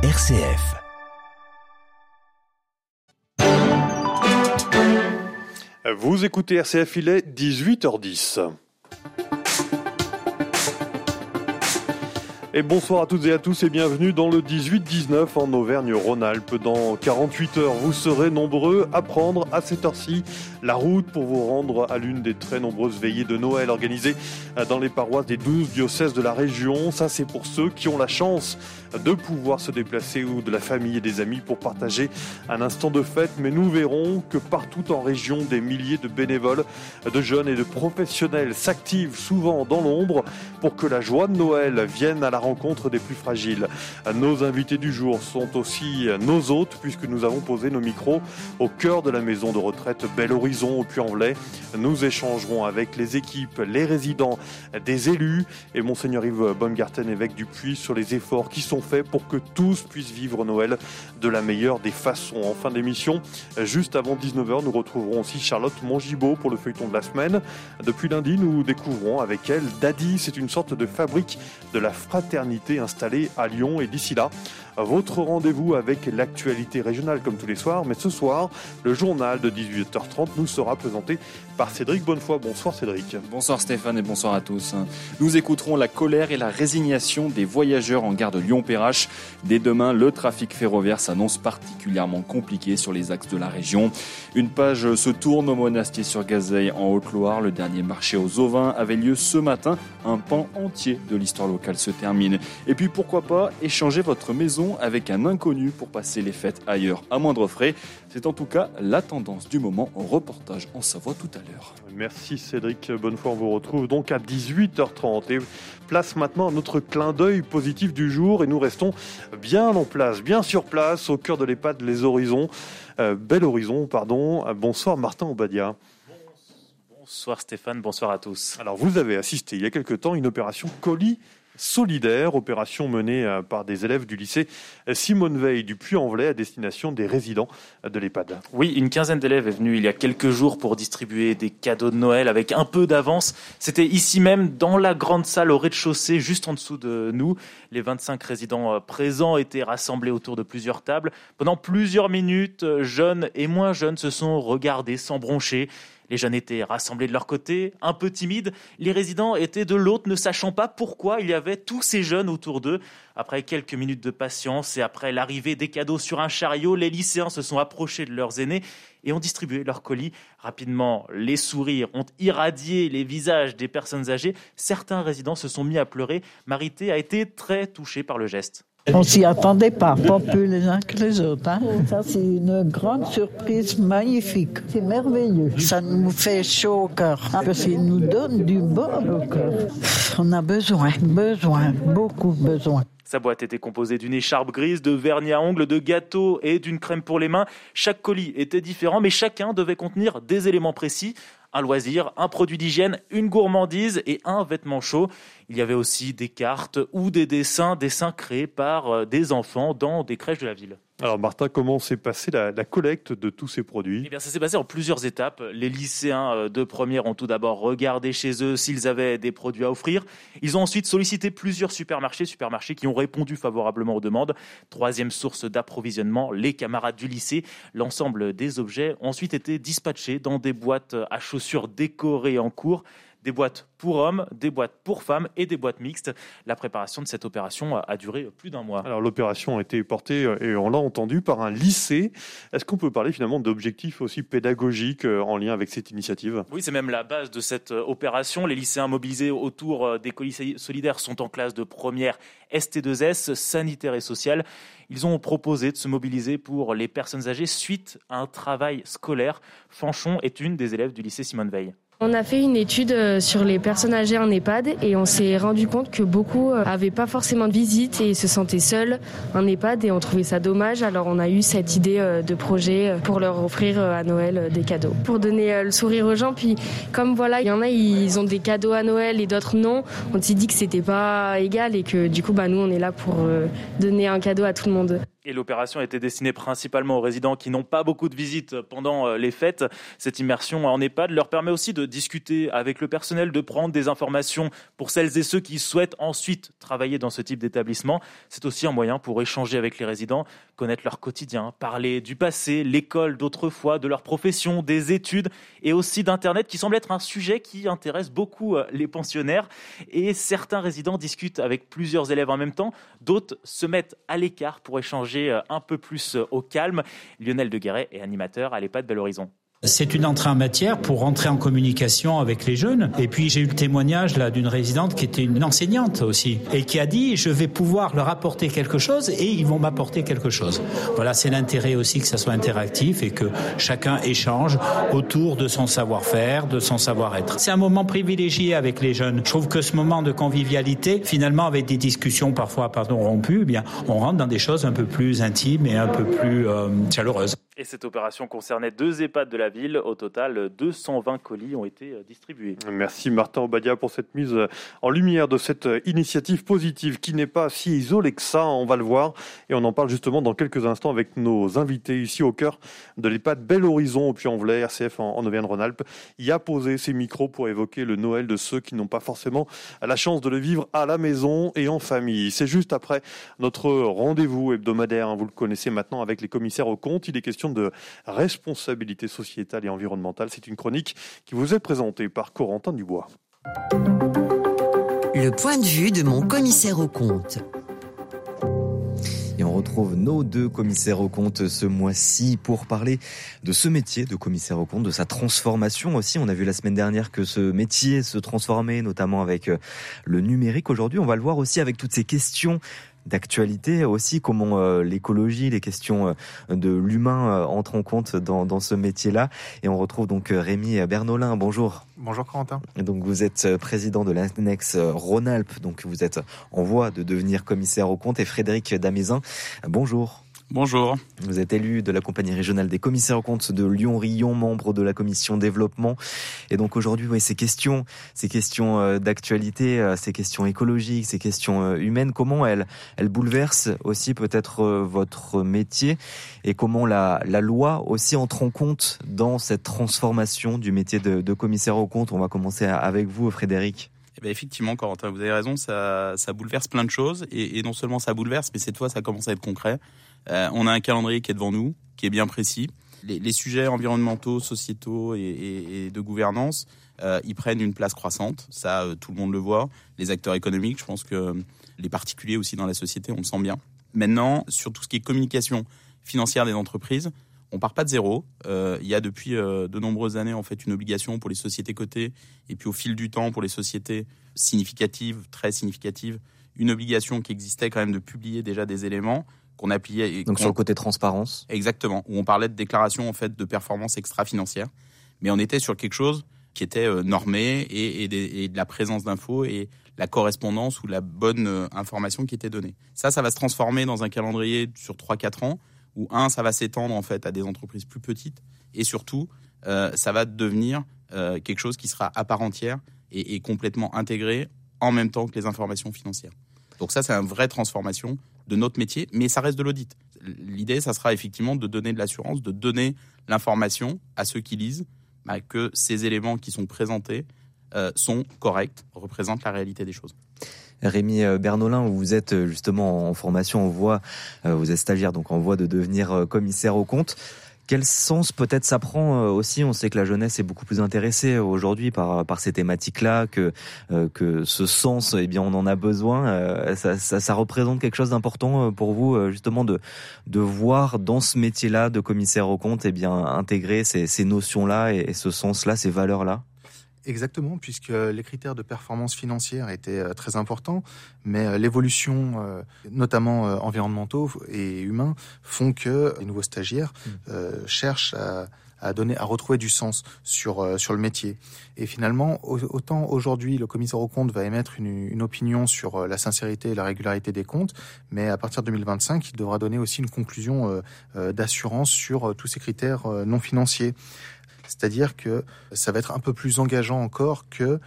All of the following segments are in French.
RCF. Vous écoutez RCF, il est 18h10. Et bonsoir à toutes et à tous et bienvenue dans le 18-19 en Auvergne-Rhône-Alpes. Dans 48 heures, vous serez nombreux à prendre à cette heure-ci la route pour vous rendre à l'une des très nombreuses veillées de Noël organisées dans les paroisses des 12 diocèses de la région. Ça, c'est pour ceux qui ont la chance de pouvoir se déplacer ou de la famille et des amis pour partager un instant de fête. Mais nous verrons que partout en région, des milliers de bénévoles, de jeunes et de professionnels s'activent souvent dans l'ombre pour que la joie de Noël vienne à la rencontre des plus fragiles. Nos invités du jour sont aussi nos hôtes puisque nous avons posé nos micros au cœur de la maison de retraite Bel Horizon au Puy-en-Velay. Nous échangerons avec les équipes, les résidents, des élus et Monseigneur Yves Baumgarten, évêque du Puy, sur les efforts qui sont faits pour que tous puissent vivre Noël de la meilleure des façons. En fin d'émission, juste avant 19h, nous retrouverons aussi Charlotte Mongibaud pour le feuilleton de la semaine. Depuis lundi, nous découvrons avec elle Daddy, c'est une sorte de fabrique de la fraternité installée à Lyon. Et d'ici là, votre rendez-vous avec l'actualité régionale comme tous les soirs. Mais ce soir, le journal de 18h30 nous sera présenté par Cédric Bonnefoy. Bonsoir Cédric. Bonsoir Stéphane et bonsoir à tous. Nous écouterons la colère et la résignation des voyageurs en gare de Lyon-Perrache. Dès demain, le trafic ferroviaire s'annonce particulièrement compliqué sur les axes de la région. Une page se tourne au monastier sur Gazeille en Haute-Loire. Le dernier marché aux ovins avait lieu ce matin. Un pan entier de l'histoire locale se termine. Et puis pourquoi pas échanger votre maison avec un inconnu pour passer les fêtes ailleurs à moindre frais. C'est en tout cas la tendance du moment. Reportage en Savoie tout à l'heure. Merci Cédric Bonnefoy. On vous retrouve donc à 18h30. Et place maintenant à notre clin d'œil positif du jour. Et nous restons bien en place, bien sur place, au cœur de l'EHPAD Les Horizons. Euh, bel Horizon, pardon. Bonsoir Martin Obadia. Bonsoir Stéphane, bonsoir à tous. Alors vous avez assisté il y a quelque temps à une opération colis solidaire, opération menée euh, par des élèves du lycée Simone Veil du Puy-en-Velay à destination des résidents de l'EHPAD. Oui, une quinzaine d'élèves est venue il y a quelques jours pour distribuer des cadeaux de Noël avec un peu d'avance. C'était ici même dans la grande salle au rez-de-chaussée, juste en dessous de nous. Les 25 résidents euh, présents étaient rassemblés autour de plusieurs tables. Pendant plusieurs minutes, euh, jeunes et moins jeunes se sont regardés sans broncher. Les jeunes étaient rassemblés de leur côté, un peu timides. Les résidents étaient de l'autre, ne sachant pas pourquoi il y avait tous ces jeunes autour d'eux. Après quelques minutes de patience et après l'arrivée des cadeaux sur un chariot, les lycéens se sont approchés de leurs aînés et ont distribué leurs colis. Rapidement, les sourires ont irradié les visages des personnes âgées. Certains résidents se sont mis à pleurer. Marité a été très touchée par le geste. On s'y attendait pas, pas plus les uns que les autres. Hein. Ça, c'est une grande surprise magnifique. C'est merveilleux. Ça nous fait chaud au cœur. Parce qu'ils nous donnent du bol au cœur. On a besoin, besoin, beaucoup besoin. Sa boîte était composée d'une écharpe grise, de vernis à ongles, de gâteaux et d'une crème pour les mains. Chaque colis était différent, mais chacun devait contenir des éléments précis un loisir, un produit d'hygiène, une gourmandise et un vêtement chaud. Il y avait aussi des cartes ou des dessins, dessins créés par euh, des enfants dans des crèches de la ville. Alors Martin, comment s'est passée la, collecte de tous ces produits? Eh bien, ça s'est passé en plusieurs étapes. Les lycéens euh, de première ont tout d'abord regardé chez eux s'ils avaient des produits à offrir. Ils ont ensuite sollicité plusieurs supermarchés, supermarchés qui ont répondu favorablement aux demandes. Troisième source d'approvisionnement, les camarades du lycée. L'ensemble des objets ont ensuite été dispatchés dans des boîtes à chaussures décorées en cours des boîtes pour hommes, des boîtes pour femmes et des boîtes mixtes. La préparation de cette opération a duré plus d'un mois. Alors l'opération a été portée, euh, et on l'a entendu, par un lycée. Est-ce qu'on peut parler finalement d'objectifs aussi pédagogiques euh, en lien avec cette initiative? Oui, c'est même la base de cette euh, opération. Les lycéens mobilisés autour des colis solidaires sont en classe de première ST2S, sanitaire et sociale. Ils ont proposé de se mobiliser pour les personnes âgées suite à un travail scolaire. Fanchon est une des élèves du lycée Simone Veil. On a fait une étude euh, sur les personnes âgées en EHPAD et on s'est rendu compte que beaucoup n'avaient euh, pas forcément de visite et se sentaient seuls en EHPAD et on trouvait ça dommage. Alors on a eu cette idée euh, de projet pour leur offrir à Noël des cadeaux. Pour donner le sourire aux gens, puis comme voilà, il y en a, ils ont des cadeaux à Noël et d'autres non, on s'est dit que c'était pas égal et que du coup, bah, nous, on est là pour donner un cadeau à tout le monde. Et l'opération était destinée principalement aux résidents qui n'ont pas beaucoup de visites pendant les fêtes. Cette immersion en EHPAD leur permet aussi de discuter avec le personnel, de prendre des informations pour celles et ceux qui souhaitent ensuite travailler dans ce type d'établissement. C'est aussi un moyen pour échanger avec les résidents, connaître leur quotidien, parler du passé, l'école d'autrefois, de leur profession, des études et aussi d'Internet qui semble être un sujet qui intéresse beaucoup euh, les pensionnaires. Et certains résidents discutent avec plusieurs élèves en même temps, d'autres se mettent à l'écart pour échanger euh, un peu plus euh, au calme. Lionel Deguerret est animateur à l'EHPAD Bel Horizon. C'est une entrée en matière pour rentrer en communication avec les jeunes. Et puis j'ai eu le témoignage là d'une résidente qui était une enseignante aussi et qui a dit je vais pouvoir leur apporter quelque chose et ils vont m'apporter quelque chose. Voilà, c'est l'intérêt aussi que ça soit interactif et que chacun échange autour de son savoir-faire, de son savoir-être. C'est un moment privilégié avec les jeunes. Je trouve que ce moment de convivialité, finalement avec des discussions parfois pardon rompues, eh bien on rentre dans des choses un peu plus intimes et un peu plus euh, chaleureuses. Et cette opération concernait deux EHPAD de la ville. Au total, 220 colis ont été euh, distribués. Merci Martin Obadia pour cette mise euh, en lumière de cette euh, initiative positive qui n'est pas si isolée que ça, on va le voir. Et on en parle justement dans quelques instants avec nos invités ici au cœur de l'EHPAD Bel Horizon au Puy-en-Velay, RCF en Auvergne-Rhône-Alpes. Il a posé ses micros pour évoquer le Noël de ceux qui n'ont pas forcément la chance de le vivre à la maison et en famille. C'est juste après notre rendez-vous hebdomadaire, hein, vous le connaissez maintenant avec les commissaires aux comptes. Il est question de responsabilité sociétale et environnementale. C'est une chronique qui vous est présentée par Corentin Dubois. Le point de vue de mon commissaire aux comptes. Et on retrouve nos deux commissaires aux comptes ce mois-ci pour parler de ce métier de commissaire aux comptes, de sa transformation aussi. On a vu la semaine dernière que ce métier se transformait, notamment avec euh, le numérique. Aujourd'hui, on va le voir aussi avec toutes ces questions d'actualité aussi, comment euh, l'écologie, les questions euh, de l'humain euh, entrent en compte dans, dans ce métier-là. Et on retrouve donc Rémi Bernolin. Bonjour. Bonjour Corentin. Et donc vous êtes président de l'annexe Rhône-Alpes, donc vous êtes en voie de devenir commissaire au compte. Et Frédéric Damaisin, bonjour. Bonjour. Vous êtes élu de la compagnie régionale des commissaires aux comptes de Lyon-Rion, membre de la commission développement. Et donc aujourd'hui, oui, ces questions, ces questions euh, d'actualité, euh, ces questions écologiques, ces questions euh, humaines, comment elles, elles bouleversent aussi peut-être votre métier et comment la, la loi aussi entre en compte dans cette transformation du métier de, de commissaire aux comptes? On va commencer avec vous, Frédéric. Eh bien effectivement, Corentin, vous avez raison, ça, bouleverse plein de choses. Et, et non seulement ça bouleverse, mais cette fois, ça commence à être concret. Euh, on a un calendrier qui est devant nous, qui est bien précis. Les, sujets environnementaux, sociétaux et, de gouvernance, euh, ils prennent une place croissante. Ça, euh, tout le monde le voit. Les acteurs économiques, je pense que les particuliers aussi dans la société, on le sent bien. Maintenant, sur tout ce qui est communication financière des entreprises, on part pas de zéro. il y a depuis de nombreuses années en fait une obligation pour les sociétés cotées et puis au fil du temps pour les sociétés significatives, très significatives, une obligation qui existait quand même de publier déjà des éléments qu'on appuyait. Donc sur le côté transparence. Exactement, où on parlait de déclaration en fait de performance extra-financière, mais on était sur quelque chose qui était euh, normé et, de la présence d'infos et la correspondance ou la bonne euh, information qui était donnée. Ça, ça va se transformer dans un calendrier sur 3-4 ans, où un, ça va s'étendre en fait à des entreprises plus petites, et surtout, euh, ça va devenir quelque chose qui sera à part entière et, et complètement intégré en même temps que les informations financières. Donc ça, c'est une vraie transformation de notre métier, mais ça reste de l'audit. L'idée, ça sera effectivement de donner de l'assurance, de donner l'information à ceux qui lisent, bah, que ces éléments qui sont présentés euh, sont corrects, représentent la réalité des choses. Rémi euh, Bernolin, vous êtes euh, justement en formation en voie, vous êtes stagiaire donc en voie de devenir commissaire au compte. Quel sens peut-être ça prend euh, aussi? On sait que la jeunesse est beaucoup plus intéressée aujourd'hui par par ces thématiques-là, que euh, que ce sens, eh bien, on en a besoin. Euh, ça, ça, ça, représente quelque chose d'important pour vous, justement, de de voir dans ce métier-là de commissaire au compte, eh bien, intégrer ces, ces notions-là et ce sens-là, ces valeurs-là? Exactement, puisque les critères de performance financière étaient euh, très importants, mais euh, l'évolution, euh, notamment environnementaux et humains, font que les nouveaux stagiaires mmh. cherchent à, donner, à retrouver du sens sur sur le métier. Et finalement, autant aujourd'hui le commissaire aux comptes va émettre une, opinion sur la sincérité et la régularité des comptes, mais à partir de 2025, il devra donner aussi une conclusion d'assurance sur tous ces critères non financiers. C'est-à-dire que ça va être un peu plus engageant encore que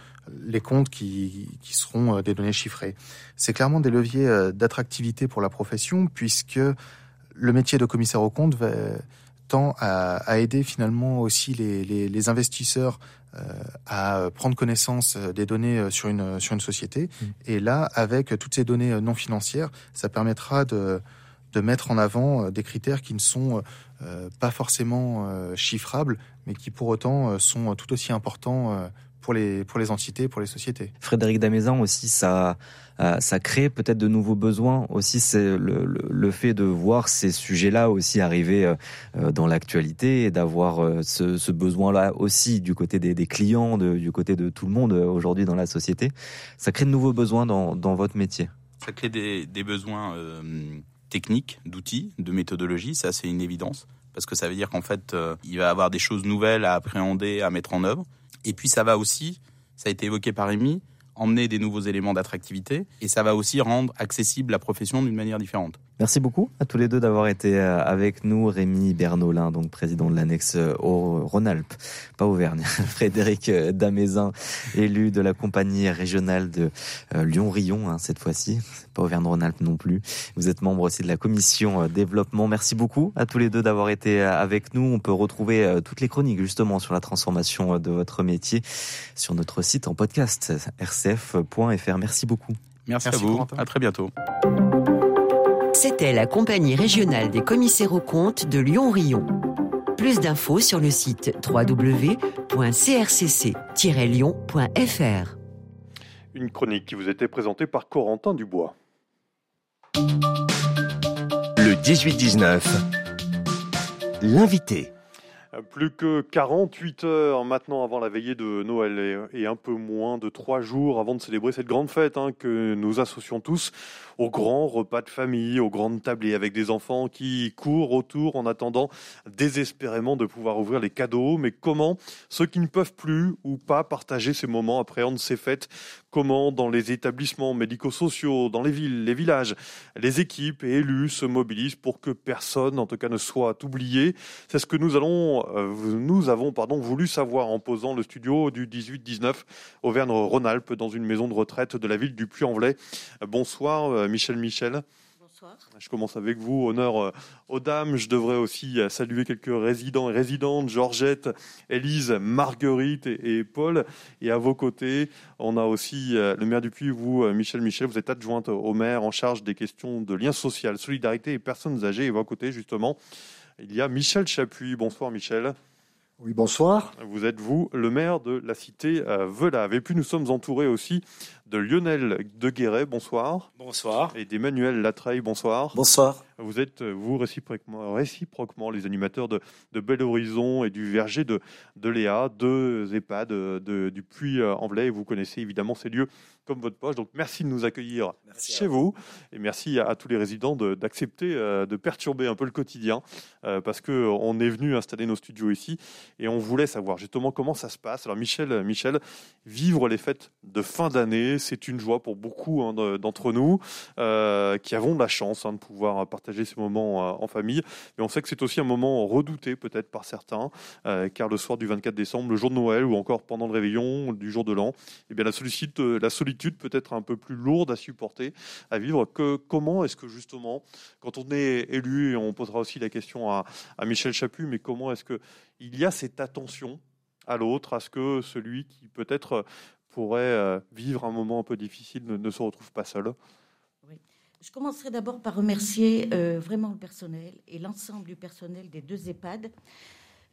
les comptes qui, qui seront euh, des données chiffrées. C'est clairement des leviers euh, d'attractivité pour la profession puisque le métier de commissaire aux comptes va, tend à, à aider finalement aussi les, les, les investisseurs à prendre connaissance des données sur une sur une société. Mmh. Et là, avec toutes ces données non financières, ça permettra de de mettre en avant des critères qui ne sont pas forcément chiffrables, mais qui pour autant sont tout aussi importants pour les, pour les entités, pour les sociétés. Frédéric Damaisan aussi, ça, euh, ça crée peut-être de nouveaux besoins. Aussi, c'est le, le, fait de voir ces sujets-là aussi arriver euh, euh, dans l'actualité et d'avoir ce, ce besoin-là aussi du côté des, des clients, de, du côté de tout le monde aujourd'hui dans la société. Ça crée de nouveaux besoins dans, dans votre métier. Ça crée des, des besoins techniques, d'outils, de méthodologie. Ça, c'est une évidence parce que ça veut dire qu'en fait, il va avoir des choses nouvelles à appréhender, à mettre en œuvre. Et puis ça va aussi, ça a été évoqué par Rémi, emmener des nouveaux éléments d'attractivité et ça va aussi rendre accessible la profession d'une manière différente. Merci beaucoup à tous les deux d'avoir été euh, avec nous. Rémi Bernolin, donc président de l'annexe euh, au Rhône-Alpes, pas Auvergne. Frédéric euh, Damaisin, élu de la compagnie régionale de Lyon-Rion, hein, cette fois-ci. Pas Auvergne-Rhône-Alpes non plus. Vous êtes membre aussi de la commission développement. Merci beaucoup à tous les deux d'avoir été avec nous. On peut retrouver toutes les chroniques justement sur la transformation de votre métier sur notre site en podcast rcf.fr. Merci beaucoup. Merci, à vous. À très bientôt. C'était la compagnie régionale des commissaires aux comptes de Lyon-Rion. Plus d'infos sur le site www.crcc-lyon.fr. Une chronique qui vous était présentée par Corentin Dubois. Le 18-19. L'invité. Plus que 48 heures maintenant avant la veillée de Noël et, un peu moins de trois jours avant de célébrer cette grande fête hein, que nous associons tous au grand repas de famille, aux grandes tablées avec des enfants qui courent autour en attendant désespérément de pouvoir ouvrir les cadeaux. Mais comment ceux qui ne peuvent plus ou pas partager ces moments appréhendent ces fêtes? Comment dans les établissements médico-sociaux, dans les villes, les villages, les équipes et élus se mobilisent pour que personne, en tout cas, ne soit oublié? C'est ce que nous allons, euh, nous avons pardon, voulu savoir en posant le studio du 18-19 Auvergne-Rhône-Alpes dans une maison de retraite de la ville du Puy-en-Velay. Bonsoir euh, Michel Michel. Bonsoir. Je commence avec vous. Honneur euh, aux dames. Je devrais aussi euh, saluer quelques résidents et résidentes, Georgette, Élise, Marguerite et, Paul. Et à vos côtés, on a aussi le maire du Puy, vous, Michel Michel. Vous êtes adjointe au maire en charge des questions de lien social, solidarité et personnes âgées. Et à vos côtés, justement, il y a Michel Chapuis. Bonsoir Michel. Oui, bonsoir. Vous êtes, vous, le maire de la cité Velave. Et puis, nous sommes entourés aussi de Lionel de Guéret, bonsoir. Bonsoir. Et d'Emmanuel Latreille, bonsoir. Bonsoir. Vous êtes, vous, réciproquement, réciproquement les animateurs de, de Bel Horizon et du Verger de, de Léa, deux EHPAD de, du Puy-en-Velay. Vous connaissez évidemment ces lieux comme votre poche. Donc merci de nous accueillir chez vous. Et merci à, tous les résidents d'accepter euh, de, perturber un peu le quotidien euh, parce qu'on est venu installer nos studios ici et on voulait savoir justement comment ça se passe. Alors Michel, Michel vivre les fêtes de fin d'année, c'est une joie pour beaucoup hein, d'entre nous euh, qui avons la chance hein, de pouvoir partager ces moments euh, en famille. Mais on sait que c'est aussi un moment redouté peut-être par certains, euh, car le soir du 24 décembre, le jour de Noël ou encore pendant le réveillon du jour de l'an, eh bien la solitude, peut être un peu plus lourde à supporter, à vivre. Comment est-ce que justement, quand on est élu, et on posera aussi la question à, à Michel Chaput, mais comment est-ce que il y a cette attention à l'autre, à ce que celui qui peut-être pourrait euh, vivre un moment un peu difficile ne, se retrouve pas seul Je commencerai d'abord par remercier euh, vraiment le personnel et l'ensemble du personnel des deux EHPAD,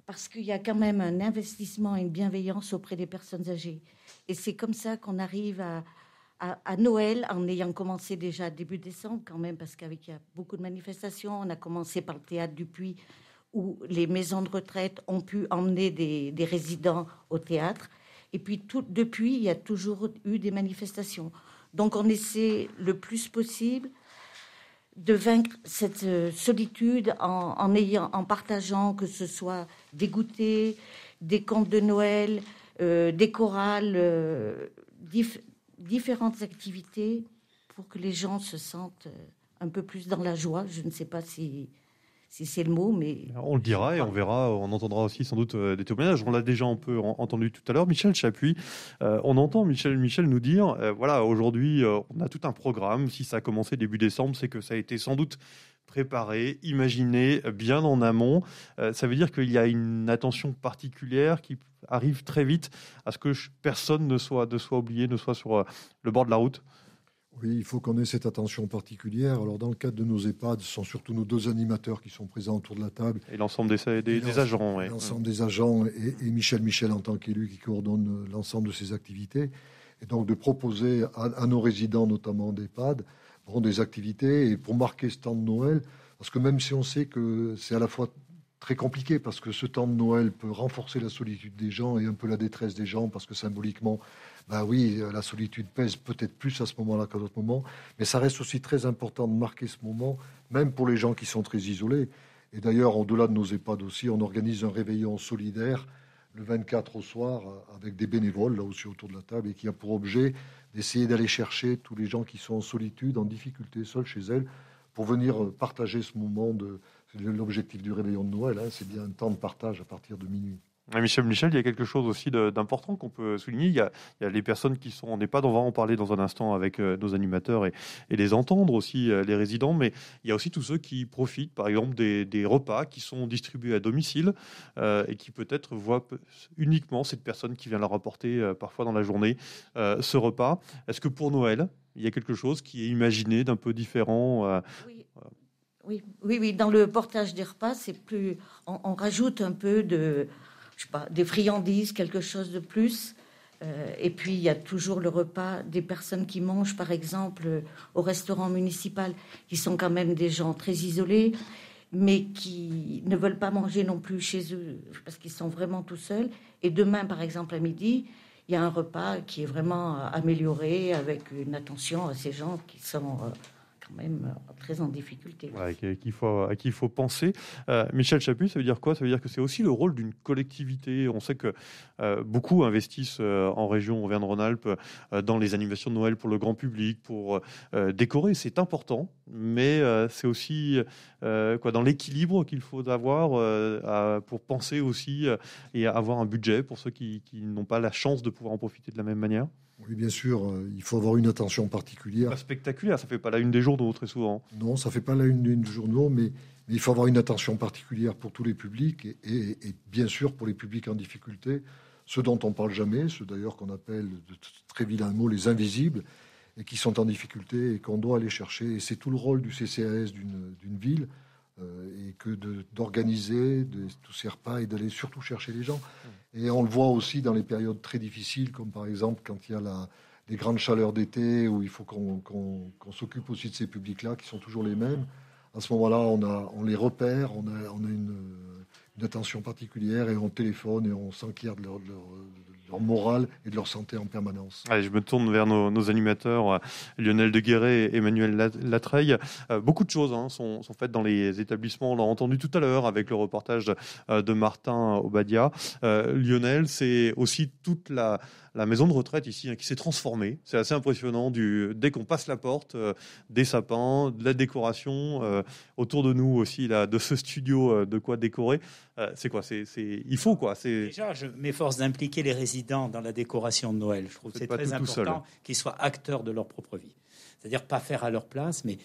parce qu'il y a quand même un investissement et une bienveillance auprès des personnes âgées. Et c'est comme ça qu'on arrive à, Noël, en ayant commencé déjà début décembre quand même, parce qu'avec y a beaucoup de manifestations, on a commencé par le théâtre du Puy, où les maisons de retraite ont pu emmener des résidents au théâtre. Et puis depuis, il y a toujours eu des manifestations. Donc on essaie le plus possible de vaincre cette euh, solitude en partageant que ce soit des goûters, des contes de Noël, euh, des chorales, euh, différentes activités pour que les gens se sentent un peu plus dans la joie. Je ne sais pas si si c'est le mot, mais... On le dira et on verra, on entendra aussi sans doute euh, des témoignages. On l'a déjà un peu entendu tout à l'heure. Michel Chapuis, euh, on entend Michel, Michel nous dire, euh, voilà, aujourd'hui, on a tout un programme. Si ça a commencé début décembre, c'est que ça a été sans doute préparé, imaginé bien en amont. ça veut dire qu'il y a une attention particulière qui arrive très vite à ce que personne ne soit, ne soit oublié, ne soit sur le bord de la route. Oui, il faut qu'on ait cette attention particulière. Alors, dans le cadre de nos EHPAD, ce sont surtout nos deux animateurs qui sont présents autour de la table. Et l'ensemble des, des, agents. L'ensemble des agents et, Michel Michel en tant qu'élu qui coordonne l'ensemble de ces activités. Et donc, de proposer à, nos résidents, notamment d'EHPAD, bon, des activités et pour marquer ce temps de Noël. Parce que même si on sait que c'est à la fois très compliqué parce que ce temps de Noël peut renforcer la solitude des gens et un peu la détresse des gens parce que symboliquement, ben oui, euh, la solitude pèse peut-être plus à ce moment-là qu'à d'autres moments, mais ça reste aussi très important de marquer ce moment, même pour les gens qui sont très isolés. Et d'ailleurs, au-delà de nos EHPAD aussi, on organise un réveillon solidaire le 24 au soir euh, avec des bénévoles, là aussi autour de la table, et qui a pour objet d'essayer d'aller chercher tous les gens qui sont en solitude, en difficulté, seuls chez elles, pour venir euh, partager ce moment de... L'objectif du réveillon de Noël, hein, c'est bien un temps de partage à partir de minuit. Michel Michel, il y a quelque chose aussi d'important qu'on peut souligner. Il y, a, les personnes qui sont en EHPAD, on va en parler dans un instant avec euh, nos animateurs et, les entendre aussi, euh, les résidents, mais il y a aussi tous ceux qui profitent, par exemple, des, repas qui sont distribués à domicile euh, et qui peut-être voient uniquement cette personne qui vient leur apporter parfois dans la journée ce repas. Est-ce que pour Noël, il y a quelque chose qui est imaginé d'un peu différent oui. Oui, oui, oui, dans le portage des repas, c'est plus. on, rajoute un peu de, je sais pas, des friandises, quelque chose de plus. Euh, et puis, il y a toujours le repas des personnes qui mangent, par exemple, au restaurant municipal, qui sont quand même des gens très isolés, mais qui ne veulent pas manger non plus chez eux, parce qu'ils sont vraiment tout seuls. Et demain, par exemple, à midi, il y a un repas qui est vraiment amélioré, avec une attention à ces gens qui sont... Euh, même euh, très en difficulté. à, qui il faut, à penser. Euh, Michel Chaput, ça veut dire quoi? Ça veut dire que c'est aussi le rôle d'une collectivité. On sait que euh, beaucoup investissent en région Auvergne-Rhône-Alpes dans les animations de Noël pour le grand public, pour décorer. C'est important, mais c'est aussi quoi dans l'équilibre qu'il faut avoir pour penser aussi et avoir un budget pour ceux qui n'ont pas la chance de pouvoir en profiter de la même manière. Oui, bien sûr, euh, il faut avoir une attention particulière. Pas spectaculaire, ça fait pas la une des journaux très souvent. Non, ça fait pas la une des journaux, mais, il faut avoir une attention particulière pour tous les publics et, bien sûr pour les publics en difficulté, ceux dont on parle jamais, ceux d'ailleurs qu'on appelle de très vilain mot les invisibles et qui sont en difficulté et qu'on doit aller chercher. Et c'est tout le rôle du CCAS d'une ville et que d'organiser tous ces repas et d'aller surtout chercher les gens. Et on le voit aussi dans les périodes très difficiles, comme par exemple quand il y a la, les grandes chaleurs d'été, où il faut qu'on s'occupe aussi de ces publics-là, qui sont toujours les mêmes. À ce moment-là, on, on les repère, on a, on a une, une, attention particulière et on téléphone et on s'inquiète de leur, de leur, leur morale et de leur santé en permanence. Allez, je me tourne vers nos, animateurs, euh, Lionel Deguerret et Emmanuel Latreille. Euh, beaucoup de choses hein, sont, faites dans les établissements. On l'a entendu tout à l'heure avec le reportage euh, de Martin Obadia. Lionel, c'est aussi toute la, la maison de retraite ici hein, qui s'est transformée. C'est assez impressionnant. Du, dès qu'on passe la porte, euh, des sapins, de la décoration. Euh, autour de nous aussi, là, de ce studio, euh, de quoi décorer. c'est quoi c'est, Il faut quoi Déjà, je m'efforce d'impliquer les résidents dans la décoration de Noël. Je trouve que c'est très important qu'ils soient acteurs de leur propre vie. C'est-à-dire pas faire à leur place, mais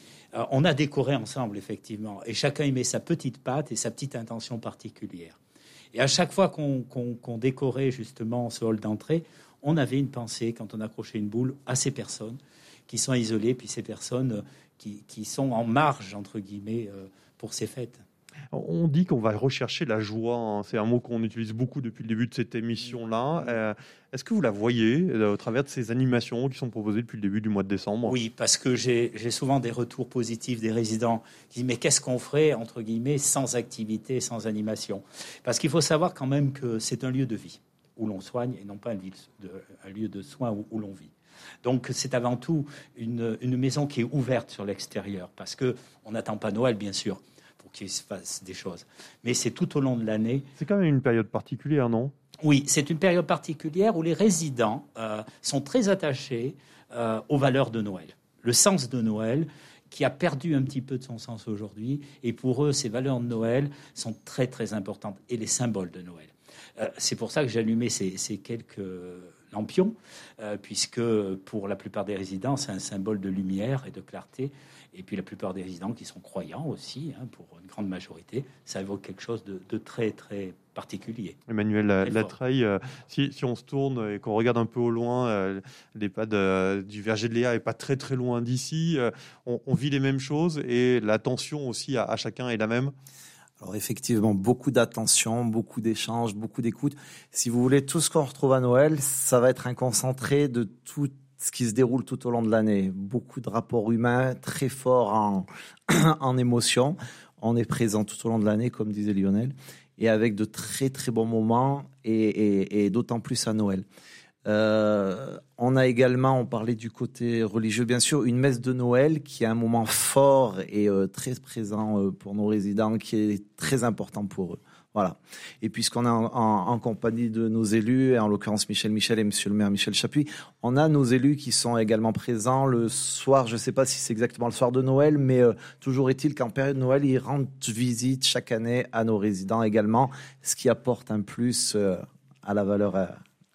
on a décoré ensemble, effectivement. Et chacun y met sa petite patte et sa petite intention particulière. Et à chaque fois qu'on décorait justement ce hall d'entrée, on avait une pensée quand on accrochait une boule à ces personnes qui sont isolées, puis ces personnes euh, qui, sont en marge, entre guillemets, euh, pour ces fêtes. On dit qu'on va rechercher la joie. Hein. C'est un mot qu'on utilise beaucoup depuis le début de cette émission-là. Euh, est-ce que vous la voyez au travers de ces animations qui sont proposées depuis le début du mois de décembre? Oui, parce que j'ai souvent des retours positifs des résidents qui disent mais qu'est-ce qu'on ferait entre guillemets sans activité, sans animation? Parce qu'il faut savoir quand même que c'est un lieu de vie où l'on soigne et non pas un, lieu de soins où, l'on vit. Donc c'est avant tout une, maison qui est ouverte sur l'extérieur, parce que on n'attend pas Noël, bien sûr, pour qu'il se fasse des choses. Mais c'est tout au long de l'année. C'est quand même une période particulière, non? Oui, c'est une période particulière où les résidents euh, sont très attachés euh, aux valeurs de Noël. Le sens de Noël, qui a perdu un petit peu de son sens aujourd'hui, et pour eux, ces valeurs de Noël sont très très importantes, et les symboles de Noël. Euh, c'est pour ça que j'ai allumé ces, quelques lampion, puisque pour la plupart des résidents, c'est un symbole de lumière et de clarté. Et puis la plupart des résidents qui sont croyants aussi, hein, pour une grande majorité, ça évoque quelque chose de, très très particulier. Emmanuel Latreille, euh, si, si, on se tourne et qu'on regarde un peu au loin, euh, l'EHPAD euh, du Verger de Léa est pas très très loin d'ici. On, vit les mêmes choses et l'attention aussi à, chacun est la même? Alors effectivement, beaucoup d'attention, beaucoup d'échanges, beaucoup d'écoute. Si vous voulez, tout ce qu'on retrouve à Noël, ça va être un concentré de tout ce qui se déroule tout au long de l'année. Beaucoup de rapports humains très forts en, en émotion. On est présent tout au long de l'année, comme disait Lionel, et avec de très très bons moments, et, d'autant plus à Noël. Euh, on a également, on parlait du côté religieux, bien sûr, une messe de Noël qui est un moment fort et euh, très présent euh, pour nos résidents, qui est très important pour eux. Voilà. Et puisqu'on est en, compagnie de nos élus, en l'occurrence Michel Michel et Monsieur le maire Michel Chapuis, on a nos élus qui sont également présents le soir. Je ne sais pas si c'est exactement le soir de Noël, mais toujours est-il qu'en période de Noël, ils rendent visite chaque année à nos résidents également, ce qui apporte un plus à la valeur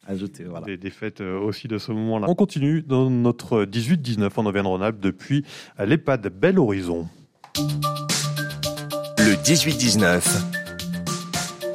ajoutée. Voilà. Des, des, fêtes aussi de ce moment-là. On continue dans notre 18-19 en Auvergne-Rhône-Alpes depuis l'EHPAD Bel Horizon. Le 18-19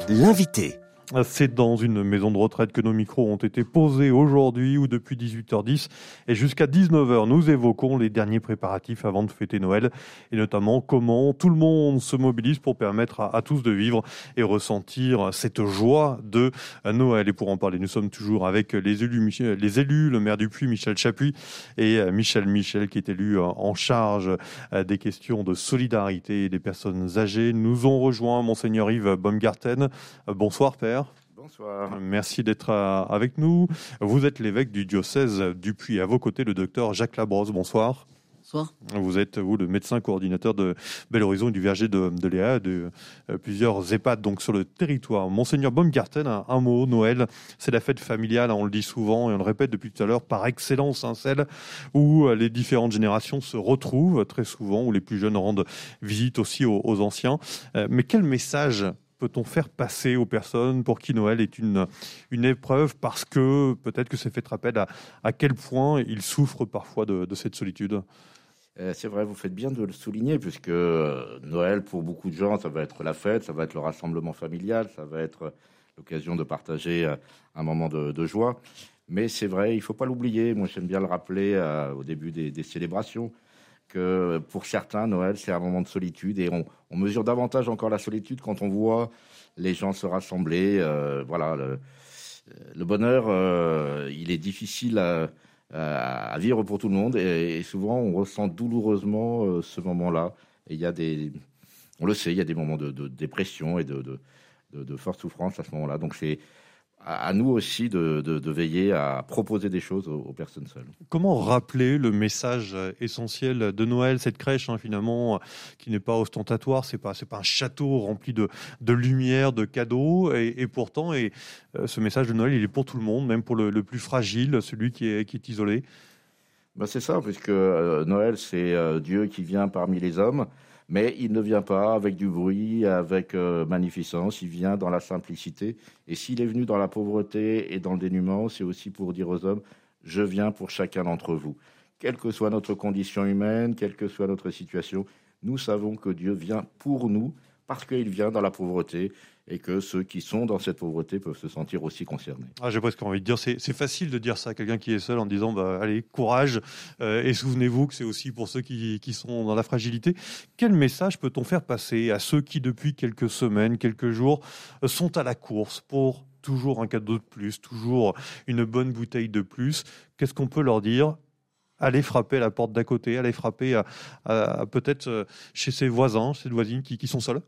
l'invité. C'est dans une maison de retraite que nos micros ont été posés aujourd'hui ou depuis 18h10 et jusqu'à 19h. Nous évoquons les derniers préparatifs avant de fêter Noël et notamment comment tout le monde se mobilise pour permettre à, tous de vivre et ressentir cette joie de Noël. Et pour en parler, nous sommes toujours avec les élus, les élus le maire du Puy, Michel Chapuis et Michel Michel qui est élu en charge des questions de solidarité des personnes âgées. Nous ont rejoint Monseigneur Yves Baumgarten. Bonsoir Père. Bonsoir. Merci d'être euh, avec nous. Vous êtes l'évêque du diocèse du Puy. À vos côtés, le docteur Jacques Labrosse. Bonsoir. Bonsoir. Vous êtes, vous, le médecin coordinateur de Bel Horizon et du Verger de, Léa, de euh, plusieurs EHPAD donc, sur le territoire. Monseigneur Baumgarten, un, un mot, Noël, c'est la fête familiale, on le dit souvent et on le répète depuis tout à l'heure, par excellence, hein, celle où euh, les différentes générations se retrouvent très souvent, où les plus jeunes rendent visite aussi aux, aux anciens. mais quel message peut-on faire passer aux personnes pour qui Noël est une, une épreuve parce que peut-être que c'est fait rappel à, à quel point ils souffrent parfois de, cette solitude? Euh, c'est vrai, vous faites bien de le souligner, puisque euh, Noël, pour beaucoup de gens, ça va être la fête, ça va être le rassemblement familial, ça va être l'occasion de partager euh, un moment de, joie. Mais c'est vrai, il ne faut pas l'oublier. Moi, j'aime bien le rappeler au début des célébrations que pour certains, Noël, c'est un moment de solitude et on, mesure davantage encore la solitude quand on voit les gens se rassembler. Euh, voilà, le, bonheur, euh, il est difficile à, vivre pour tout le monde et, souvent on ressent douloureusement euh, ce moment-là. Et il y a des, on le sait, il y a des moments de, dépression et de, de, de forte souffrance à ce moment-là. Donc c'est à nous aussi de, veiller à proposer des choses aux, personnes seules. Comment rappeler le message essentiel de Noël, cette crèche hein, finalement qui n'est pas ostentatoire, c'est pas c'est pas un château rempli de, de lumière, de cadeaux, et, pourtant et euh, ce message de Noël il est pour tout le monde, même pour le, plus fragile, celui qui est qui est isolé. Ben c'est ça, puisque euh, Noël c'est euh, Dieu qui vient parmi les hommes mais il ne vient pas avec du bruit, avec euh, magnificence, il vient dans la simplicité. Et s'il est venu dans la pauvreté et dans le dénuement, c'est aussi pour dire aux hommes, je viens pour chacun d'entre vous. Quelle que soit notre condition humaine, quelle que soit notre situation, nous savons que Dieu vient pour nous parce qu'il vient dans la pauvreté et que ceux qui sont dans cette pauvreté peuvent se sentir aussi concernés. Ah, J'ai presque envie de dire, c'est facile de dire ça à quelqu'un qui est seul en disant, bah, allez, courage, euh, et souvenez-vous que c'est aussi pour ceux qui, qui, sont dans la fragilité. Quel message peut-on faire passer à ceux qui, depuis quelques semaines, quelques jours, sont à la course pour toujours un cadeau de plus, toujours une bonne bouteille de plus? Qu'est-ce qu'on peut leur dire? Allez frapper à la porte d'à côté, allez frapper à, peut-être euh, chez ses voisins, ses voisines qui, qui sont seuls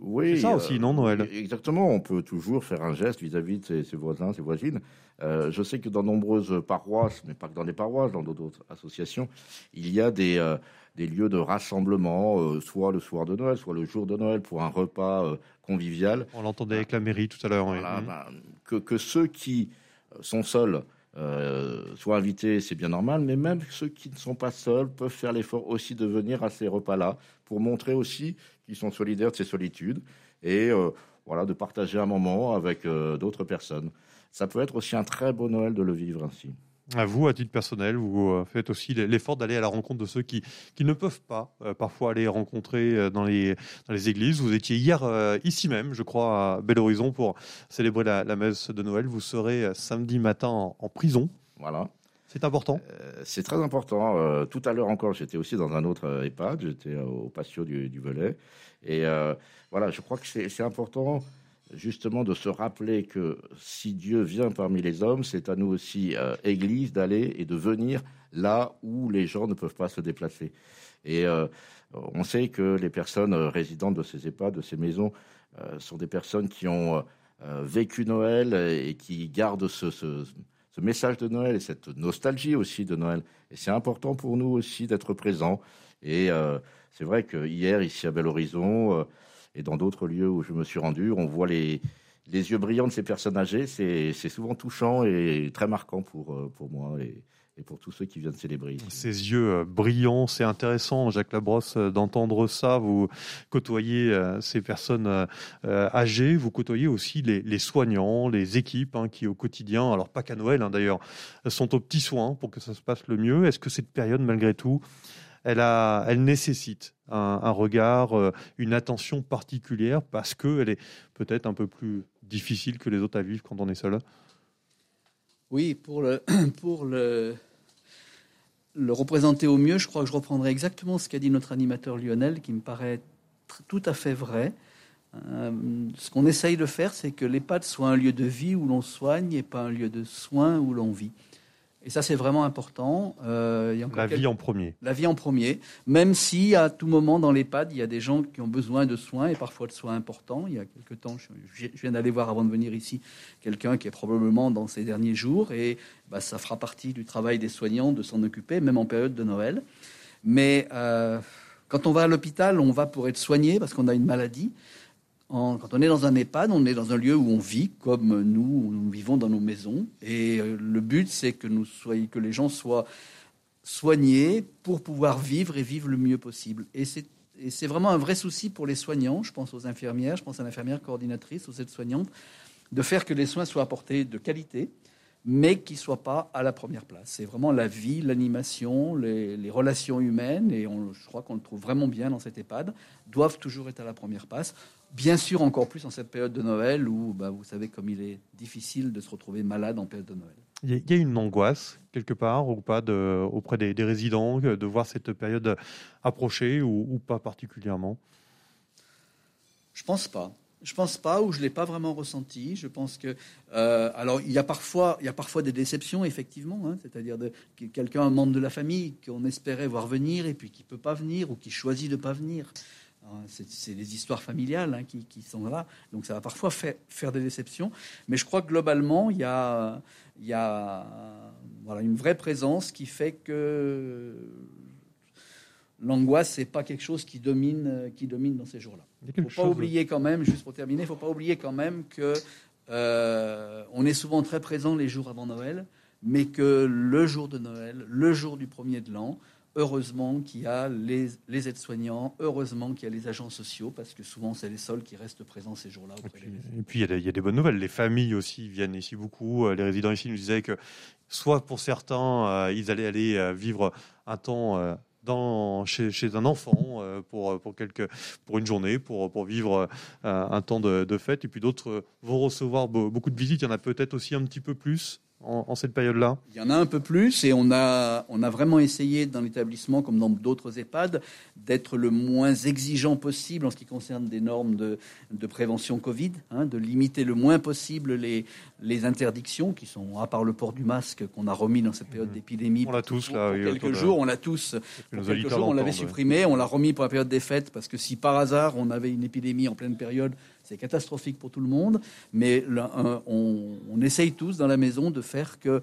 oui. C'est ça aussi, non, Noël? Exactement. On peut toujours faire un geste vis-à-vis de ses, voisins, ses voisines. Euh, je sais que dans nombreuses paroisses, mais pas que dans des paroisses, dans d'autres associations, il y a des, euh, des lieux de rassemblement, euh, soit le soir de Noël, soit le jour de Noël, pour un repas convivial. On l'entendait avec la mairie tout à l'heure. Oui. Ben, que, que, ceux qui sont seuls soient invités, c'est bien normal, mais même ceux qui ne sont pas seuls peuvent faire l'effort aussi de venir à ces repas-là pour montrer aussi qui sont solidaires de ces solitudes et euh, voilà, de partager un moment avec euh, d'autres personnes. ça peut être aussi un très beau Noël de le vivre ainsi. À vous, à titre personnel, vous euh, faites aussi l'effort d'aller à la rencontre de ceux qui, qui ne peuvent pas euh, parfois aller rencontrer dans les, dans les églises. Vous étiez hier ici même, je crois, à Bel Horizon pour célébrer la, messe de Noël. Vous serez samedi matin en, prison. Voilà. C'est important C'est très important. tout à l'heure encore, j'étais aussi dans un autre EHPAD, j'étais au patio du, du Velay. Et voilà, je crois que c'est important justement de se rappeler que si Dieu vient parmi les hommes, c'est à nous aussi, euh, Église, d'aller et de venir là où les gens ne peuvent pas se déplacer. Et euh, on sait que les personnes résidentes de ces EHPAD, de ces maisons, euh, sont des personnes qui ont vécu Noël et qui gardent ce, message de Noël et cette nostalgie aussi de Noël. Et c'est important pour nous aussi d'être présents. Et c'est vrai que hier, ici à Bel Horizon, et dans d'autres lieux où je me suis rendu, on voit les, les yeux brillants de ces personnes âgées. C'est souvent touchant et très marquant pour, euh, pour moi et, et pour tous ceux qui viennent célébrer. Ces yeux euh, brillants, c'est intéressant, Jacques Labrosse, euh, d'entendre ça. Vous côtoyez ces personnes âgées, vous côtoyez aussi les, les soignants, les équipes hein, qui au quotidien, alors pas qu'à Noël hein, d'ailleurs, sont aux petits soins pour que ça se passe le mieux. Est-ce que cette période, malgré tout, elle, a, elle nécessite un, regard, euh, une attention particulière parce qu'elle est peut-être un peu plus difficile que les autres à vivre quand on est seul? Oui, pour le, pour le, le représenter au mieux, je crois que je reprendrai exactement ce qu'a dit notre animateur Lionel, qui me paraît tout à fait vrai. Euh, ce qu'on essaye de faire, c'est que l'EHPAD soit un lieu de vie où l'on soigne et pas un lieu de soins où l'on vit. Et ça, c'est vraiment important. Euh, il y a la vie en premier. La vie en premier. Même si à tout moment dans l'EHPAD, il y a des gens qui ont besoin de soins et parfois de soins importants. Il y a quelques temps, je, viens d'aller voir avant de venir ici quelqu'un qui est probablement dans ses derniers jours et bah, ça fera partie du travail des soignants de s'en occuper, même en période de Noël. Mais euh, quand on va à l'hôpital, on va pour être soigné parce qu'on a une maladie quand on est dans un EHPAD, on est dans un lieu où on vit comme nous, nous vivons dans nos maisons. Et euh, le but, c'est que, que les gens soient soignés pour pouvoir vivre et vivre le mieux possible. Et c'est vraiment un vrai souci pour les soignants. Je pense aux infirmières, je pense à l'infirmière coordinatrice, aux aides-soignantes, de faire que les soins soient apportés de qualité, mais qui ne soient pas à la première place. C'est vraiment la vie, l'animation, les, relations humaines, et je crois qu'on le trouve vraiment bien dans cet EHPAD, doivent toujours être à la première place. Bien sûr, encore plus en cette période de Noël où, bah, vous savez, comme il est difficile de se retrouver malade en période de Noël. Il y a une angoisse quelque part ou pas de, auprès des, résidents de voir cette période approcher ou, pas particulièrement? Je pense pas. Je pense pas ou je l'ai pas vraiment ressenti. Je pense que euh, alors il y a parfois il y a parfois des déceptions effectivement, hein, c'est-à-dire que quelqu'un un membre de la famille qu'on espérait voir venir et puis qui peut pas venir ou qui choisit de pas venir. Hein, c'est des histoires familiales hein, qui, sont là, donc ça va parfois faire, faire des déceptions. Mais je crois que globalement, il y a, il y a voilà, une vraie présence qui fait que l'angoisse, c'est pas quelque chose qui domine, qui domine dans ces jours-là. Il ne faut pas oublier quand même, juste pour terminer, il faut pas oublier quand même que euh, on est souvent très présent les jours avant Noël, mais que le jour de Noël, le jour du premier de l'an, Heureusement qu'il y a les, aides-soignants, heureusement qu'il y a les agents sociaux, parce que souvent c'est les seuls qui restent présents ces jours-là. Et puis, il, y a des, bonnes nouvelles. Les familles aussi viennent ici beaucoup. Euh, les résidents ici nous disaient que soit pour certains, euh, ils allaient aller euh, vivre un temps dans, chez, un enfant pour, pour, quelques, pour une journée, pour, pour vivre un temps de, de fête. Et puis d'autres vont recevoir beaucoup de visites. Il y en a peut-être aussi un petit peu plus en, cette période-là? Il y en a un peu plus et on a, on a vraiment essayé dans l'établissement, comme dans d'autres EHPAD, d'être le moins exigeant possible en ce qui concerne des normes de, de prévention Covid, hein, de limiter le moins possible les, les interdictions qui sont, à part le port du masque qu'on a remis dans cette période mmh. d'épidémie. On l'a tous là. quelques jours, on l'a tous. Pour quelques jours, on l'avait supprimé, on l'a remis pour la période des fêtes parce que si par hasard on avait une épidémie en pleine période, c'est catastrophique pour tout le monde. Mais on, essaye tous dans la maison de faire que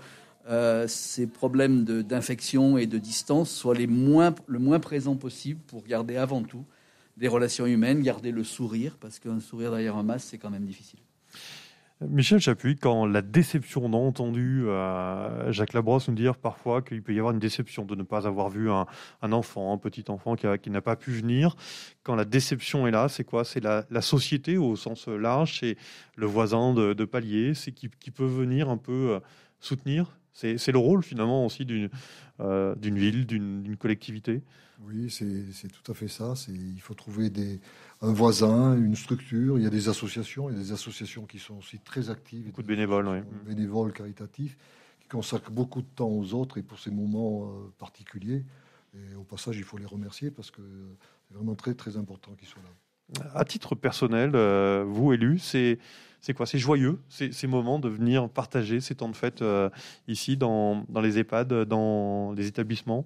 euh, ces problèmes d'infection et de distance soient les moins, le moins présents possible pour garder avant tout des relations humaines, garder le sourire, parce qu'un sourire derrière un masque, c'est quand même difficile. Michel Chapuis, quand la déception, on a entendu euh, Jacques Labrosse nous dire parfois qu'il peut y avoir une déception de ne pas avoir vu un, enfant, un petit enfant qui, n'a pas pu venir. Quand la déception est là, c'est quoi? C'est la, société au sens large, c'est le voisin de, palier, c'est qui, peut venir un peu euh, soutenir? C'est le rôle finalement aussi d'une euh, ville, d'une collectivité. Oui, c'est tout à fait ça. Il faut trouver des, un voisin, une structure. Il y a des associations. Il y a des associations qui sont aussi très actives. Beaucoup de bénévoles, oui. Bénévoles caritatifs qui consacrent beaucoup de temps aux autres et pour ces moments euh, particuliers. Et au passage, il faut les remercier parce que c'est vraiment très, très important qu'ils soient là. À titre personnel, euh, vous élu, c'est c'est quoi? C'est joyeux ces, moments de venir partager ces temps de fête euh, ici dans, dans les EHPAD, dans les établissements?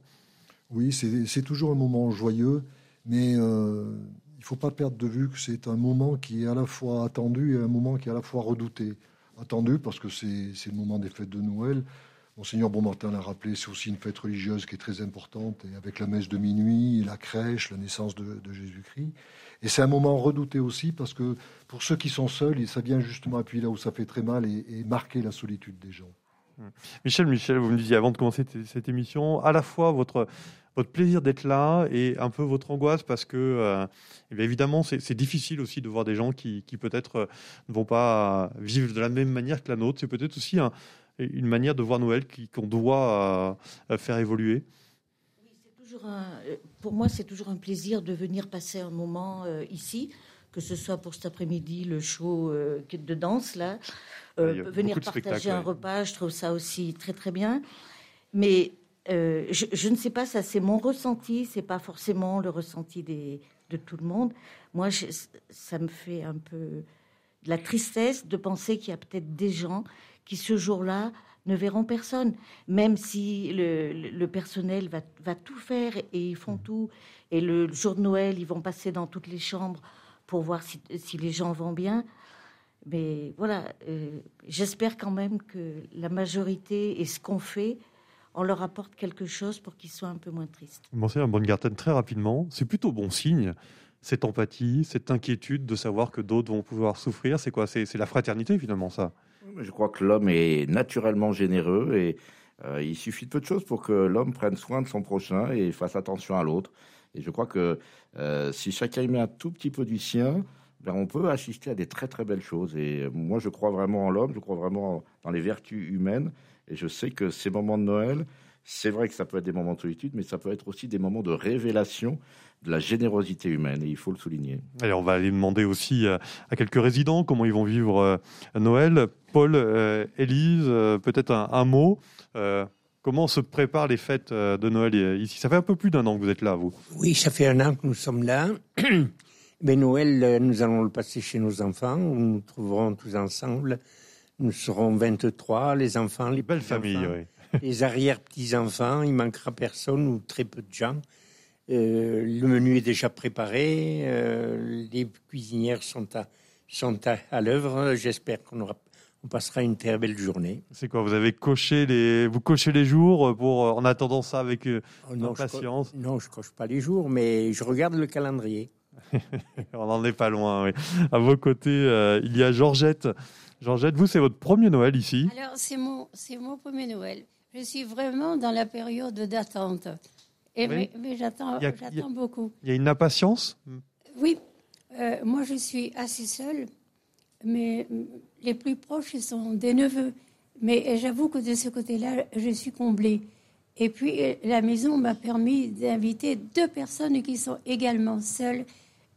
Oui, c'est toujours un moment joyeux, mais euh, il ne faut pas perdre de vue que c'est un moment qui est à la fois attendu et un moment qui est à la fois redouté. Attendu parce que c'est le moment des fêtes de Noël. Monseigneur Bonmartin l'a rappelé, c'est aussi une fête religieuse qui est très importante, et avec la messe de minuit, la crèche, la naissance de, Jésus-Christ. Et c'est un moment redouté aussi parce que pour ceux qui sont seuls, ça vient justement appuyer là où ça fait très mal et marquer la solitude des gens. Michel, Michel, vous me disiez avant de commencer cette émission, à la fois votre, votre plaisir d'être là et un peu votre angoisse parce que, euh, eh évidemment, c'est difficile aussi de voir des gens qui, peut-être euh, ne vont pas vivre de la même manière que la nôtre. C'est peut-être aussi une manière de voir Noël qu'on doit euh, faire évoluer. Pour moi, c'est toujours un plaisir de venir passer un moment ici, que ce soit pour cet après-midi, le show de danse, là, venir partager un repas, je trouve ça aussi très très bien. Mais euh, je, ne sais pas, ça c'est mon ressenti, c'est pas forcément le ressenti des, de tout le monde. Moi, ça me fait un peu de la tristesse de penser qu'il y a peut-être des gens qui ce jour-là ne verront personne, même si le, personnel va, va, tout faire et ils font tout. Et le, jour de Noël, ils vont passer dans toutes les chambres pour voir si, si les gens vont bien. Mais voilà, euh, j'espère quand même que la majorité et ce qu'on fait on leur apporte quelque chose pour qu'ils soient un peu moins tristes. Monseigneur Bonne-Garten, très rapidement, c'est plutôt bon signe, cette empathie, cette inquiétude de savoir que d'autres vont pouvoir souffrir. C'est quoi? C'est la fraternité finalement, ça? Je crois que l'homme est naturellement généreux et euh, il suffit de peu de choses pour que l'homme prenne soin de son prochain et fasse attention à l'autre. Et je crois que euh, si chacun y met un tout petit peu du sien, ben on peut assister à des très très belles choses. Et moi, je crois vraiment en l'homme, je crois vraiment dans les vertus humaines. Et je sais que ces moments de Noël, c'est vrai que ça peut être des moments de solitude, mais ça peut être aussi des moments de révélation de la générosité humaine, et il faut le souligner. Allez, on va aller demander aussi euh, à quelques résidents comment ils vont vivre euh, Noël. Paul, euh, Élise, peut-être un, mot. comment se préparent les fêtes de Noël ici? Ça fait un peu plus d'un an que vous êtes là, vous. Oui, ça fait un an que nous sommes là. Mais Noël, nous allons le passer chez nos enfants, où nous nous trouverons tous ensemble nous serons 23, les enfants, les belles familles, les arrière-petits-enfants, il manquera personne ou très peu de gens. Euh, le menu est déjà préparé, euh, les cuisinières sont à, sont à, l'œuvre. J'espère qu'on aura on passera une très belle journée. C'est quoi Vous avez coché les, vous cochez les jours pour en attendant ça avec oh, non, impatience Non, je coche pas les jours, mais je regarde le calendrier. on n'en est pas loin. Oui. À vos côtés, euh, il y a Georgette. Georgette, vous, c'est votre premier Noël ici Alors, c'est mon, c'est mon premier Noël. Je suis vraiment dans la période d'attente. Et Mais, j'attends, j'attends beaucoup. Il y a une impatience? Oui. Euh, moi, je suis assez seule, mais les plus proches sont des neveux. Mais j'avoue que de ce côté-là, je suis comblée. Et puis, la maison m'a permis d'inviter deux personnes qui sont également seules.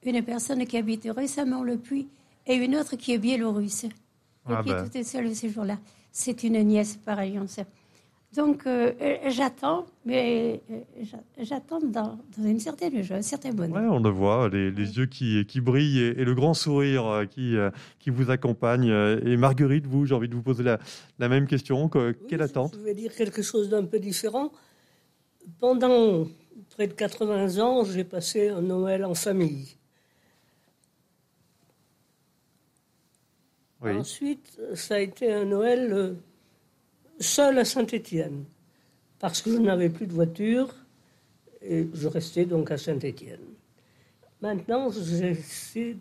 Une personne qui habite récemment le Puy et une autre qui est biélorusse et ah qui ben. tout est seul ce jour-là. C'est une nièce par alliance. Donc euh, euh, j'attends, mais euh, j'attends dans, une certaine joie, un certain bonheur. Ouais, on le voit, les, yeux qui, qui brillent et, le grand sourire qui, qui vous accompagne. Et Marguerite, vous, j'ai envie de vous poser la, la même question. Quelle attente Je vais dire quelque chose d'un peu différent. Pendant près de 80 ans, j'ai passé un Noël en famille. Ensuite, ça a été un Noël euh, seul à Saint-Étienne, parce que je n'avais plus de voiture et je restais donc à Saint-Étienne. Maintenant, j'ai essayé de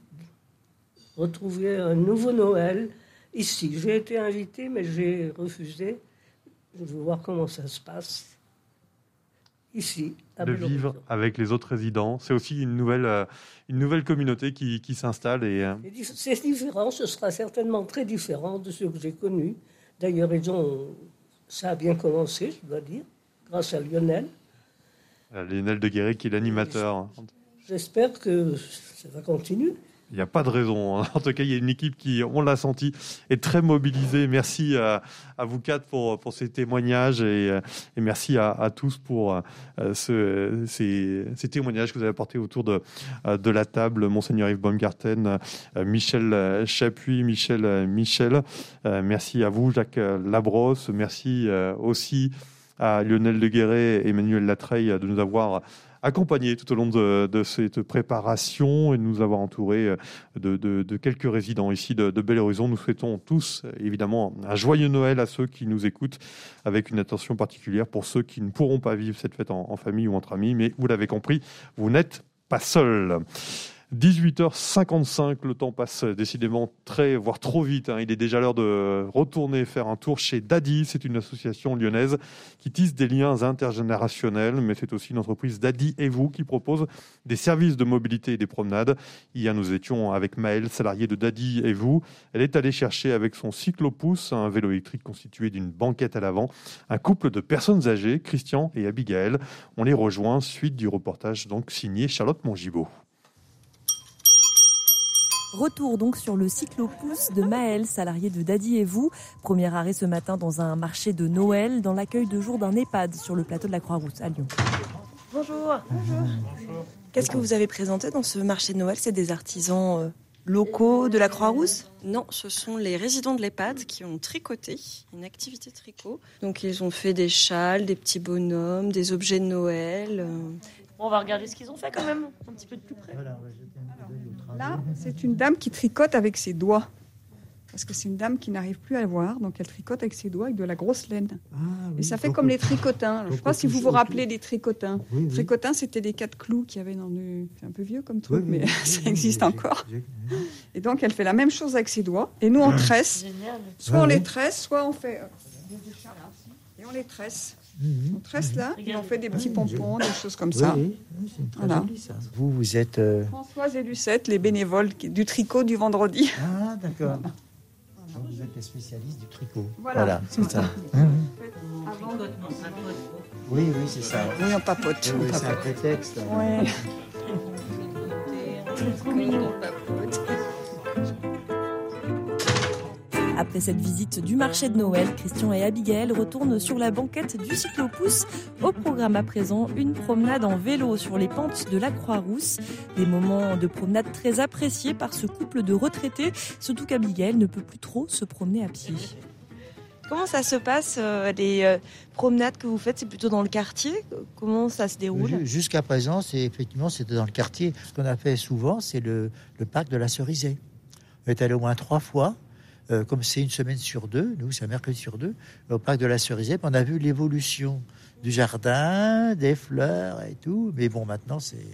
retrouver un nouveau Noël Ici, j'ai été invité, mais j'ai refusé. Je veux voir comment ça se passe ici. de vivre avec les autres résidents. C'est aussi une nouvelle, euh, une nouvelle communauté qui, qui s'installe. Et, euh, C'est différent, ce sera certainement très différent de ce que j'ai connu. D'ailleurs, ils ont, ça a bien commencé, je dois dire, grâce à Lionel. Lionel de Guéret qui est l'animateur. J'espère que ça va continuer. Il n'y a pas de raison. Hein. En tout cas, il y a une équipe qui, on l'a senti, est très mobilisée. Merci à, vous quatre pour, pour ces témoignages et, euh, merci à, tous pour euh, ce, ces, témoignages que vous avez apportés autour de, euh, de la table. Monseigneur Yves Baumgarten, Michel Chapuis, Michel Michel. Merci à vous, Jacques Labrosse. Merci aussi à Lionel Leguéret et Emmanuel Latreille de nous avoir accompagné tout au long de, cette préparation et nous avoir entouré euh, de, quelques résidents ici de, Bel Horizon. Nous souhaitons tous, évidemment, un joyeux Noël à ceux qui nous écoutent, avec une attention particulière pour ceux qui ne pourront pas vivre cette fête en, en famille ou entre amis. Mais vous l'avez compris, vous n'êtes pas seuls. 18h55, le temps passe décidément très, voire trop vite. Hein. Il est déjà l'heure de retourner faire un tour chez Daddy. C'est une association lyonnaise qui tisse des liens intergénérationnels, mais c'est aussi une entreprise Daddy et vous qui propose des services de mobilité et des promenades. Hier, nous étions avec Maëlle, salariée de Daddy et vous. Elle est allée chercher avec son cyclopousse, un vélo électrique constitué d'une banquette à l'avant, un couple de personnes âgées, Christian et Abigail. On les rejoint suite du reportage donc signé Charlotte Mongibaud. Retour donc sur le cyclopousse de Maël, salarié de Daddy et vous. Premier arrêt ce matin dans un marché de Noël, dans l'accueil de jour d'un EHPAD sur le plateau de la Croix-Rousse à Lyon. Bonjour. Bonjour. Qu'est-ce que vous avez présenté dans ce marché de Noël? C'est des artisans euh, locaux de la Croix-Rousse? Non, ce sont les résidents de l'EHPAD qui ont tricoté, une activité tricot. Donc ils ont fait des châles, des petits bonhommes, des objets de Noël. On va regarder ce qu'ils ont fait quand même, un petit peu de plus près. Là, c'est une dame qui tricote avec ses doigts. Parce que c'est une dame qui n'arrive plus à le voir, donc elle tricote avec ses doigts avec de la grosse laine. Ah et ça fait comme les tricotins. je ne sais pas si vous vous rappelez des tricotins. tricotins, c'était les quatre clous qu'il y avait dans le. C'est un peu vieux comme truc, mais ça existe encore. Et donc elle fait la même chose avec ses doigts. Et nous, on tresse. Soit on les tresse, soit on fait. Euh, et on les tresse. Mhm. On tresse là et on fait des petits pompons, des choses comme ça. voilà. Vous, vous êtes. Euh, Françoise et Lucette, les bénévoles du tricot du vendredi. Ah, d'accord. Vous êtes les spécialistes du tricot. Voilà, c'est ça. Mhm. Oui, oui, c'est ça. Oui, on papote. Oui, c'est un prétexte. Oui. on papote. Après cette visite du marché de Noël, Christian et Abigail retournent sur la banquette du cyclopousse. Au programme à présent, une promenade en vélo sur les pentes de la Croix-Rousse. Des moments de promenade très appréciés par ce couple de retraités, surtout qu'Abigail ne peut plus trop se promener à pied. Comment ça se passe, euh, les euh, promenades que vous faites? C'est plutôt dans le quartier? Comment ça se déroule? Jusqu'à présent, c'est effectivement c'était dans le quartier. Ce qu'on a fait souvent, c'est le, le parc de la Cerisée. On est allé au moins trois fois. Euh, comme c'est une semaine sur deux, nous c'est un mercredi sur deux, au parc de la Cerisée, on a vu l'évolution du jardin, des fleurs et tout. Mais bon, maintenant c'est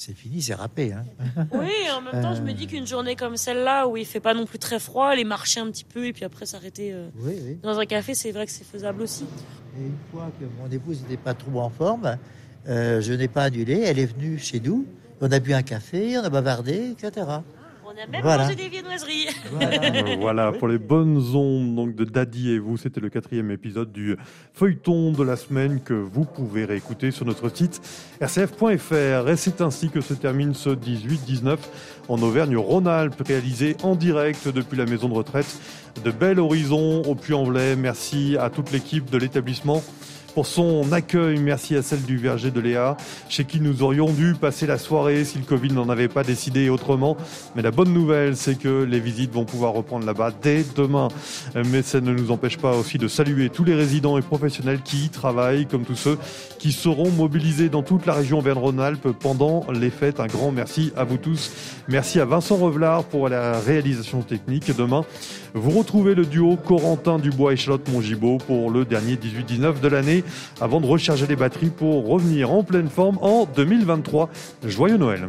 c'est fini, c'est râpé. Hein. Oui, en même temps, je me dis qu'une journée comme celle-là, où il fait pas non plus très froid, aller marcher un petit peu et puis après s'arrêter euh, dans un café, c'est vrai que c'est faisable aussi. Et une fois que mon épouse n'était pas trop en forme, euh, je n'ai pas annulé, elle est venue chez nous, on a bu un café, on a bavardé, etc. On a même voilà. mangé des viennoiseries. Voilà. voilà. pour les bonnes ondes donc de Daddy et vous, c'était le quatrième épisode du feuilleton de la semaine que vous pouvez réécouter sur notre site rcf.fr. Et c'est ainsi que se termine ce 18-19 en Auvergne-Rhône-Alpes, réalisé en direct depuis la maison de retraite de Bel Horizon au Puy-en-Velay. Merci à toute l'équipe de l'établissement pour son accueil. Merci à celle du Verger de Léa, chez qui nous aurions dû passer la soirée si le Covid n'en avait pas décidé autrement. Mais la bonne nouvelle, c'est que les visites vont pouvoir reprendre là-bas dès demain. Mais ça ne nous empêche pas aussi de saluer tous les résidents et professionnels qui y travaillent, comme tous ceux qui seront mobilisés dans toute la région Verne-Rhône-Alpes pendant les fêtes. Un grand merci à vous tous. Merci à Vincent Revelard pour la réalisation technique. Demain, vous retrouvez le duo Corentin Dubois et Charlotte Mongibaud pour le dernier 18-19 de l'année avant de recharger les batteries pour revenir en pleine forme en 2023. Joyeux Noël